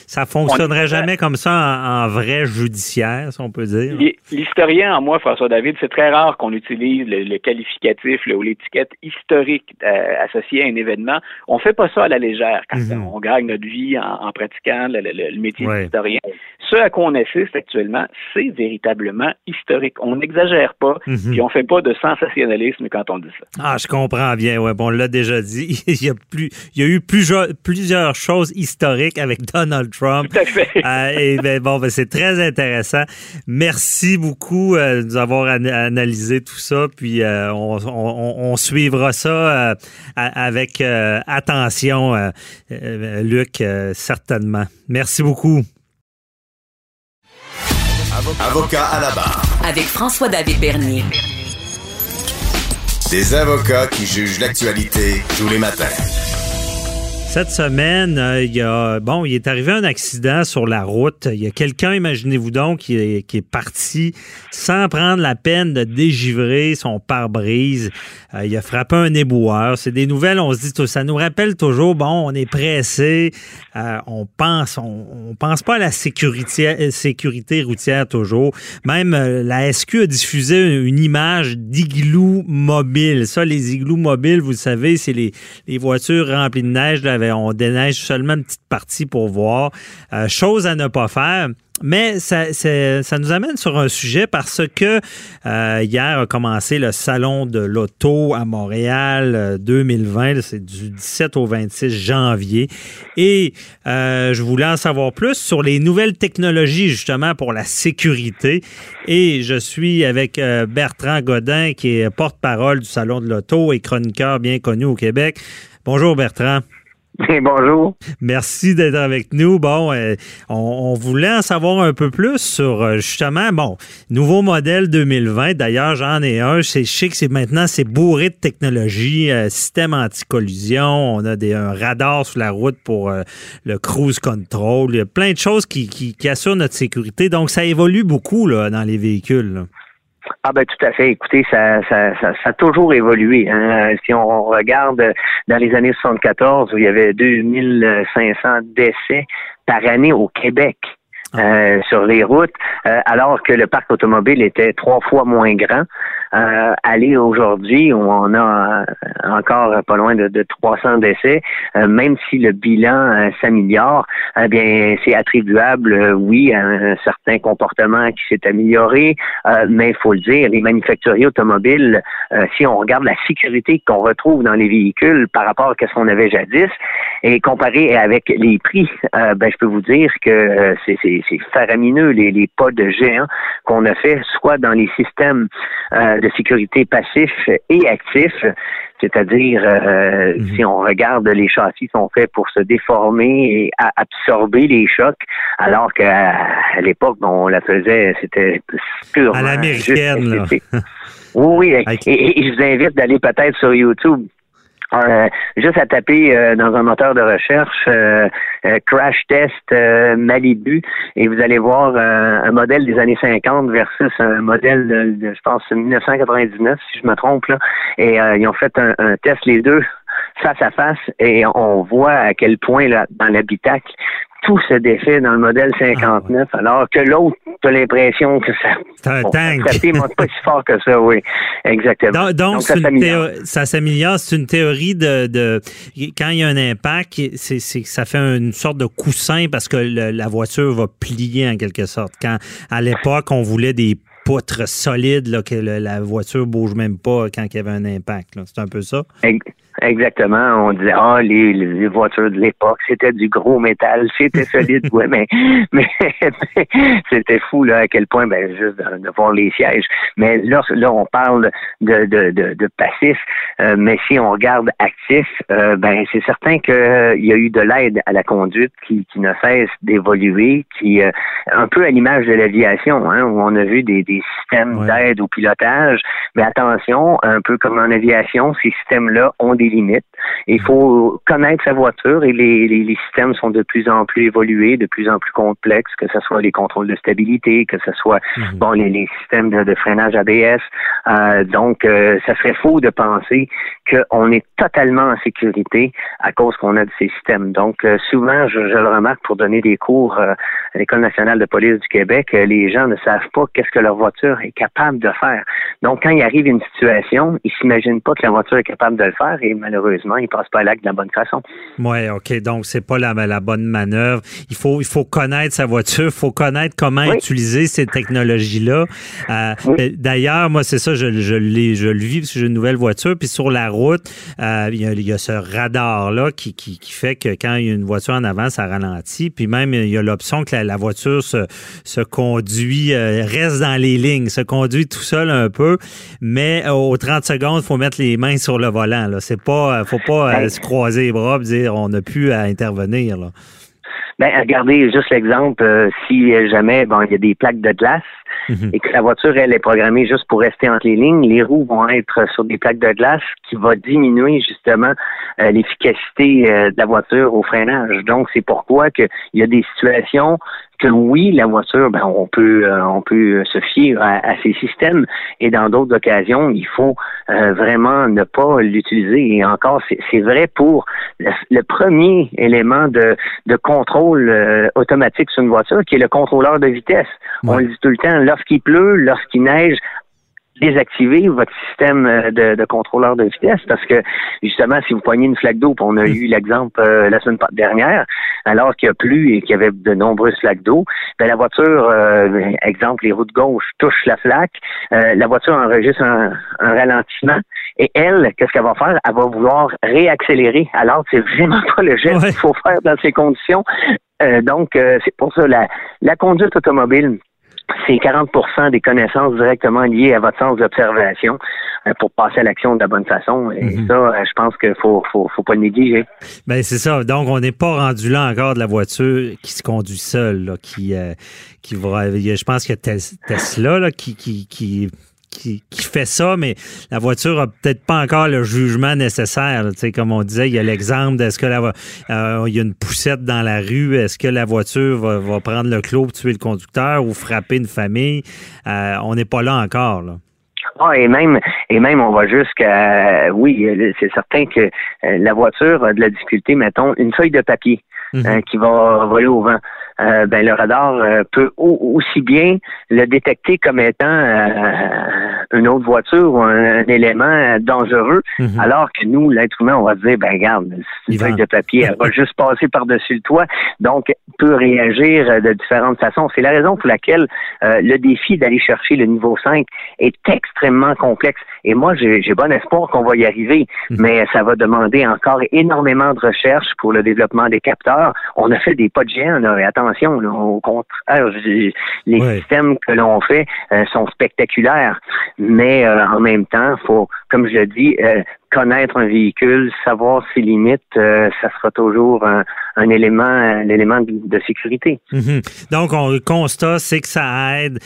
ça fonctionnerait on- jamais comme ça en, en vrai judiciaire, si on peut dire. L'hi- L'historien en moi, François David, c'est très rare qu'on utilise le, le qualificatif ou l'étiquette historique euh, associée à un événement. On fait pas ça à la légère quand Mhm. on gagne notre vie en, en pratiquant le, métier Ouais. d'historien. Ce à quoi on assiste actuellement, c'est véritablement historique. On n'exagère pas, Mhm. puis on fait pas de sensationnalisme quand on dit ça. Ah, je comprends bien. Ouais, bon, on l'a déjà dit. (laughs) il y a plus, il y a eu plusieurs, plusieurs choses historiques avec Donald Trump. Tout à fait. (laughs) Euh, et ben, bon, ben, c'est très intéressant. Merci beaucoup euh, de nous avoir an- analysé tout ça. Puis euh, on, on- on suivra ça euh, avec euh, attention, euh, euh, Luc, euh, certainement. Merci beaucoup. Avocat à la barre. Avec François-David Bernier. Des avocats qui jugent l'actualité tous les matins. Cette semaine, euh, il y a bon, il est arrivé un accident sur la route. Il y a quelqu'un, imaginez-vous donc, qui est, parti sans prendre la peine de dégivrer son pare-brise. Euh, il a frappé un éboueur. C'est des nouvelles, on se dit, tout- ça nous rappelle toujours, bon, on est pressé, euh, on pense, on, on pense pas à la sécurité, routière toujours. Même la SQ a diffusé une image d'igloo mobile. Ça, les igloos mobiles, vous le savez, c'est les, voitures remplies de neige là, on déneige seulement une petite partie pour voir. Euh, chose à ne pas faire. Mais ça, nous amène sur un sujet parce que euh, hier a commencé le salon de l'auto à Montréal 2020. Euh, c'est du 17 au 26 janvier. Et je voulais en savoir plus sur les nouvelles technologies justement pour la sécurité. Et je suis avec Bertrand Godin qui est porte-parole du salon de l'auto et chroniqueur bien connu au Québec. Bonjour Bertrand. (laughs) Bonjour. Merci d'être avec nous. Bon, euh, on, voulait en savoir un peu plus sur euh, justement, bon, nouveau modèle 2020. D'ailleurs, j'en ai un. C'est chic, c'est maintenant c'est bourré de technologie, euh, système anti-collision. On a des, un radar sur la route pour le cruise control. Il y a plein de choses qui, assurent notre sécurité. Donc, ça évolue beaucoup dans les véhicules. Ah ben tout à fait. Écoutez, ça, ça, ça, a toujours évolué. Hein. Si on regarde dans les années 74, où il y avait 2500 décès par année au Québec. Ah. Euh, sur les routes, euh, alors que le parc automobile était trois fois moins grand euh, aller aujourd'hui où on a euh, encore pas loin de, de 300 décès, euh, même si le bilan euh, s'améliore, eh bien c'est attribuable, oui, à un certain comportement qui s'est amélioré, mais il faut le dire, les manufacturiers automobiles, si on regarde la sécurité qu'on retrouve dans les véhicules par rapport à ce qu'on avait jadis, et comparé avec les prix, ben je peux vous dire que c'est faramineux les, les pas de géant qu'on a fait, soit dans les systèmes de sécurité passif et actif, c'est-à-dire euh, mhm. si on regarde les châssis sont faits pour se déformer et absorber les chocs, alors qu'à l'époque on la faisait, c'était purement à l'américaine. oui, oui. (laughs) et, je vous invite d'aller peut-être sur YouTube euh, juste à taper euh, dans un moteur de recherche euh, crash test Malibu et vous allez voir un modèle des années 50 versus un modèle de, je pense 1999 si je me trompe là. Et ils ont fait un, un, test les deux face à face et on voit à quel point là, dans l'habitacle tout se défait dans le modèle 59, ah, alors que l'autre, tu as l'impression que ça. C'est un tank. pas si fort que ça, oui. Exactement. Donc, ça s'améliore. C'est une théorie de, de, Quand il y a un impact, c'est, ça fait une sorte de coussin parce que la voiture va plier en quelque sorte. Quand, à l'époque, on voulait des poutres solides, là, que la voiture bouge même pas quand il y avait un impact. C'est un peu ça? Exactement. On disait ah les, voitures de l'époque, c'était du gros métal, c'était solide, (laughs) ouais, mais mais, c'était fou là à quel point ben juste de, voir les sièges. Mais là, là on parle de de, de, de passif, euh, mais si on regarde actif, euh, ben c'est certain qu'il euh, y a eu de l'aide à la conduite qui, qui ne cesse d'évoluer, qui un peu à l'image de l'aviation, hein, où on a vu des, des systèmes d'aide au pilotage. Mais attention, un peu comme en aviation, ces systèmes-là ont des limites. Il faut connaître sa voiture et les, les, systèmes sont de plus en plus évolués, de plus en plus complexes, que ce soit les contrôles de stabilité, que ce soit mhm. bon les, les, systèmes de, freinage ABS. Euh, donc, euh, ça serait faux de penser qu'on est totalement en sécurité à cause qu'on a de ces systèmes. Donc, euh, souvent, je, je, le remarque pour donner des cours à l'École nationale de police du Québec, les gens ne savent pas qu'est-ce que leur voiture est capable de faire. Donc, quand il arrive une situation, ils s'imaginent pas que la voiture est capable de le faire et malheureusement, il passe pas à l'acte de la bonne façon. Oui, OK. Donc, c'est pas la, la, bonne manœuvre. Il faut, il faut connaître sa voiture, il faut connaître comment utiliser ces technologies-là. Euh, d'ailleurs, moi, c'est ça, je, je, je le vis parce que j'ai une nouvelle voiture. Puis sur la route, euh, il, y a, ce radar-là qui, qui, qui, fait que quand il y a une voiture en avant, ça ralentit. Puis même, il y a l'option que la, voiture se, se conduit, euh, reste dans les lignes, se conduit tout seul un peu. Mais aux 30 secondes, il faut mettre les mains sur le volant. Là. C'est pas, euh, faut pas euh, se croiser les bras et dire on n'a plus à intervenir. Là. Ben, regardez juste l'exemple, euh, si jamais bon, il y a des plaques de glace mhm. et que la voiture, elle est programmée juste pour rester entre les lignes, les roues vont être sur des plaques de glace qui va diminuer justement l'efficacité de la voiture au freinage. Donc, c'est pourquoi qu'il y a des situations oui, la voiture, ben, on peut euh, on peut se fier à, ces systèmes et dans d'autres occasions, il faut euh, vraiment ne pas l'utiliser. Et encore, c'est vrai pour le, premier élément de, de contrôle euh, automatique sur une voiture, qui est le contrôleur de vitesse. On le dit tout le temps, lorsqu'il pleut, lorsqu'il neige, désactiver votre système euh, de, de, contrôleur de vitesse parce que justement, si vous poignez une flaque d'eau, on a eu l'exemple euh, la semaine dernière, alors qu'il y a plu et qu'il y avait de nombreuses flaques d'eau, ben, la voiture, euh, exemple, les routes gauche touchent la flaque, la voiture enregistre un, un ralentissement et elle, qu'est-ce qu'elle va faire? Elle va vouloir réaccélérer. Alors, c'est vraiment pas le geste qu'il faut faire dans ces conditions. donc, c'est pour ça la, la conduite automobile c'est 40% des connaissances directement liées à votre sens d'observation euh, pour passer à l'action de la bonne façon. Et mhm. ça, euh, je pense qu'il faut, faut, faut pas le négliger. Ben c'est ça. Donc, on n'est pas rendu là encore de la voiture qui se conduit seule, qui, euh, qui va. Je pense que Tesla là, qui, qui, qui qui, fait ça, mais la voiture a peut-être pas encore le jugement nécessaire. Tu sais, comme on disait, il y a l'exemple d'est-ce que la, euh, il y a une poussette dans la rue, est-ce que la voiture va, prendre le clos pour tuer le conducteur ou frapper une famille? Euh, on n'est pas là encore. Là. Ah, et même, et même, on va jusqu'à, oui, c'est certain que euh, la voiture a de la difficulté, mettons, une feuille de papier. Mhm. qui va voler au vent. Euh, ben, le radar euh, peut aussi bien le détecter comme étant euh, une autre voiture ou un, élément dangereux, mhm. alors que nous, l'être humain, on va dire, ben regarde, une feuille de papier, elle va (laughs) juste passer par-dessus le toit, donc peut réagir de différentes façons. C'est la raison pour laquelle le défi d'aller chercher le niveau 5 est extrêmement complexe. Et moi, j'ai bon espoir qu'on va y arriver, mhm. mais ça va demander encore énormément de recherche pour le développement des capteurs. On a fait des pas de géant, là, attention, au contraire, les systèmes que l'on fait euh, sont spectaculaires, mais euh, en même temps, faut, comme je dis, euh, connaître un véhicule, savoir ses limites, ça sera toujours un, élément, de, sécurité. Mhm. Donc, on, le constat, c'est que ça aide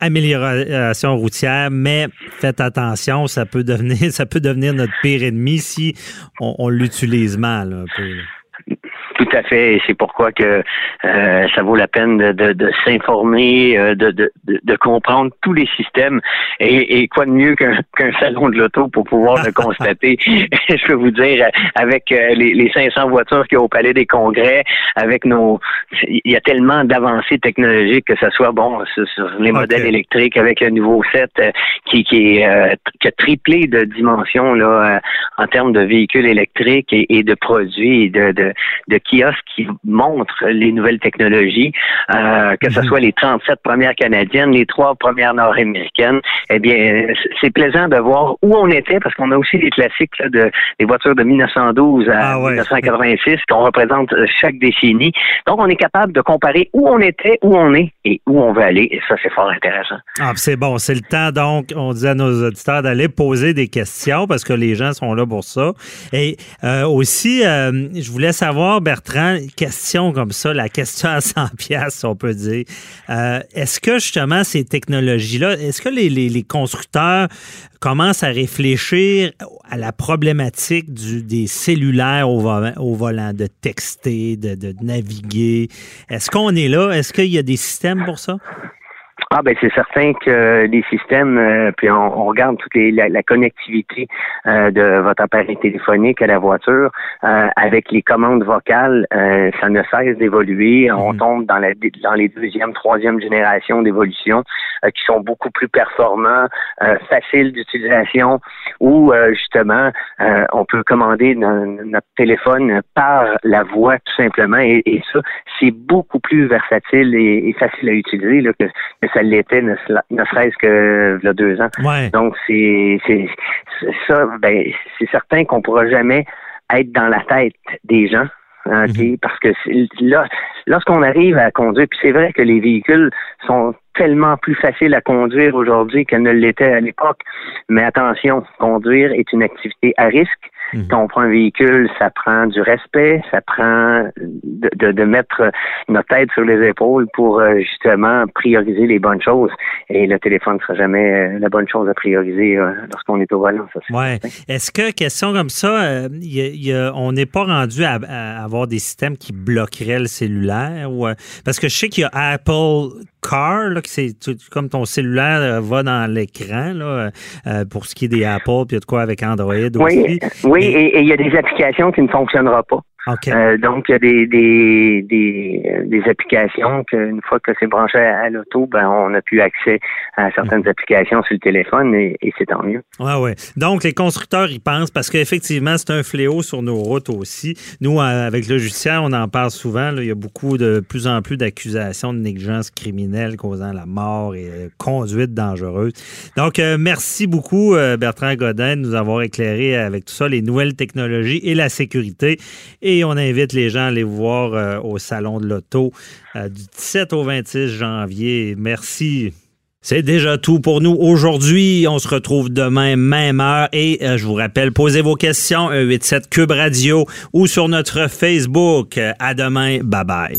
amélioration routière, mais faites attention, ça peut devenir, (laughs) ça peut devenir notre pire ennemi si on, l'utilise mal un peu. Tout à fait, et c'est pourquoi que euh, ça vaut la peine de, de, s'informer, euh, de, de, de, comprendre tous les systèmes, et, et quoi de mieux qu'un salon de l'auto pour pouvoir le constater? (laughs) (laughs) Je peux vous dire, avec euh, les, les 500 voitures qu'il y a au Palais des Congrès, avec nos, il y a tellement d'avancées technologiques que ce soit bon sur, les modèles électriques, avec le nouveau 7 qui, qui est qui a triplé de dimensions là en termes de véhicules électriques et, et de produits, de, de, de kiosques qui montrent les nouvelles technologies, euh, que ce mhm. soit les 37 premières canadiennes, les trois premières nord-américaines. Eh bien, c'est plaisant de voir où on était parce qu'on a aussi des classiques de des voitures de 1912 à 1986 ah qu'on représente euh, chaque décennie. Donc, on est capable de comparer où on était, où on est et où on veut aller. Et ça, c'est fort intéressant. Ah, c'est bon. C'est le temps, donc, on dit à nos auditeurs d'aller poser des questions parce que les gens sont là pour ça. Et euh, aussi, je voulais savoir, Bertrand, question comme ça, la question à 100 pièces, on peut dire. Euh, est-ce que justement ces technologies-là, est-ce que les, constructeurs commencent à réfléchir à la problématique des cellulaires au, volant, de texter, de naviguer? Est-ce qu'on est là? Est-ce qu'il y a des systèmes pour ça? Ah ben c'est certain que les systèmes, euh, puis on, regarde toute la, connectivité euh, de votre appareil téléphonique à la voiture euh, avec les commandes vocales, ça ne cesse d'évoluer. On mhm. tombe dans, la, dans les deuxième, troisième générations d'évolution qui sont beaucoup plus performants, faciles d'utilisation, où justement on peut commander notre téléphone par la voix tout simplement, et, ça c'est beaucoup plus versatile et, facile à utiliser là, que, que ça l'était, ne, serait-ce que il y a deux ans. Donc, c'est ça, ben, c'est certain qu'on pourra jamais être dans la tête des gens. Hein, mhm. Parce que là, lorsqu'on arrive à conduire, puis c'est vrai que les véhicules sont tellement plus faciles à conduire aujourd'hui qu'elles ne l'étaient à l'époque. Mais attention, conduire est une activité à risque. Mhm. Quand on prend un véhicule, ça prend du respect, ça prend de, de, mettre notre tête sur les épaules pour euh, justement prioriser les bonnes choses. Et le téléphone ne sera jamais euh, la bonne chose à prioriser euh, lorsqu'on est au volant. Ouais. Est-ce que, question comme ça, on n'est pas rendu à, avoir des systèmes qui bloqueraient le cellulaire? Ou, parce que je sais qu'il y a Apple Car, là, c'est comme ton cellulaire va dans l'écran là, pour ce qui est des Apple, puis il y a de quoi avec Android oui, Oui, et il y a des applications qui ne fonctionneront pas. Euh, donc, il y a des, des, des, des applications qu'une fois que c'est branché à, l'auto, ben, on a pu accès à certaines mm. applications sur le téléphone et, c'est tant mieux. Ouais, ouais. Donc, les constructeurs y pensent parce qu'effectivement, c'est un fléau sur nos routes aussi. Nous, avec le judiciaire, on en parle souvent. il y a beaucoup de plus en plus d'accusations de négligence criminelle causant la mort et euh, conduite dangereuse. Donc, euh, merci beaucoup, Bertrand Godin, de nous avoir éclairé avec tout ça, les nouvelles technologies et la sécurité. Et on invite les gens à aller voir euh, au Salon de l'Auto euh, du 17 au 26 janvier. Merci. C'est déjà tout pour nous aujourd'hui. On se retrouve demain, même heure. Et euh, je vous rappelle, posez vos questions, 87 Cube Radio ou sur notre Facebook. À demain. Bye bye.